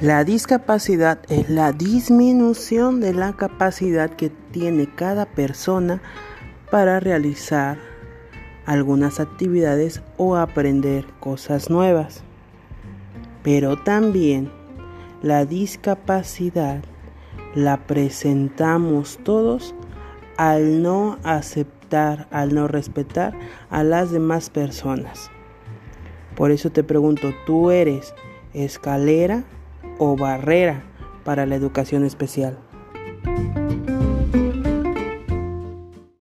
La discapacidad es la disminución de la capacidad que tiene cada persona para realizar algunas actividades o aprender cosas nuevas. Pero también la discapacidad la presentamos todos al no aceptar, al no respetar a las demás personas. Por eso te pregunto, ¿tú eres escalera? O barrera para la educación especial.